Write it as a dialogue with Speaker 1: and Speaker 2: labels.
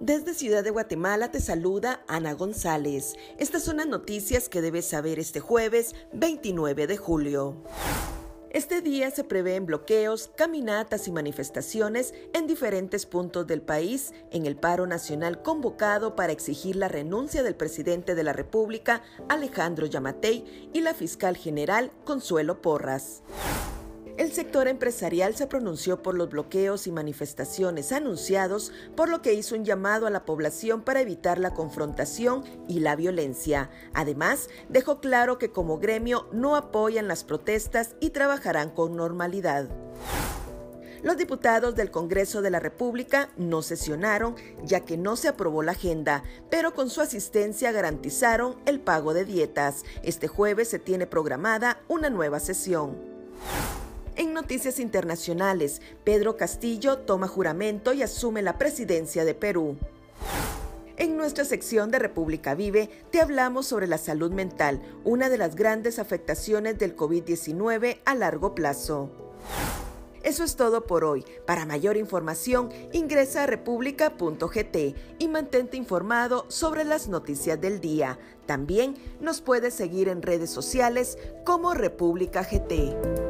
Speaker 1: Desde Ciudad de Guatemala te saluda Ana González. Estas son las noticias que debes saber este jueves 29 de julio. Este día se prevén bloqueos, caminatas y manifestaciones en diferentes puntos del país en el paro nacional convocado para exigir la renuncia del presidente de la República, Alejandro Yamatei, y la fiscal general, Consuelo Porras. El sector empresarial se pronunció por los bloqueos y manifestaciones anunciados, por lo que hizo un llamado a la población para evitar la confrontación y la violencia. Además, dejó claro que como gremio no apoyan las protestas y trabajarán con normalidad. Los diputados del Congreso de la República no sesionaron ya que no se aprobó la agenda, pero con su asistencia garantizaron el pago de dietas. Este jueves se tiene programada una nueva sesión. Noticias internacionales, Pedro Castillo toma juramento y asume la presidencia de Perú. En nuestra sección de República Vive te hablamos sobre la salud mental, una de las grandes afectaciones del COVID-19 a largo plazo. Eso es todo por hoy. Para mayor información, ingresa a república.gt y mantente informado sobre las noticias del día. También nos puedes seguir en redes sociales como República GT.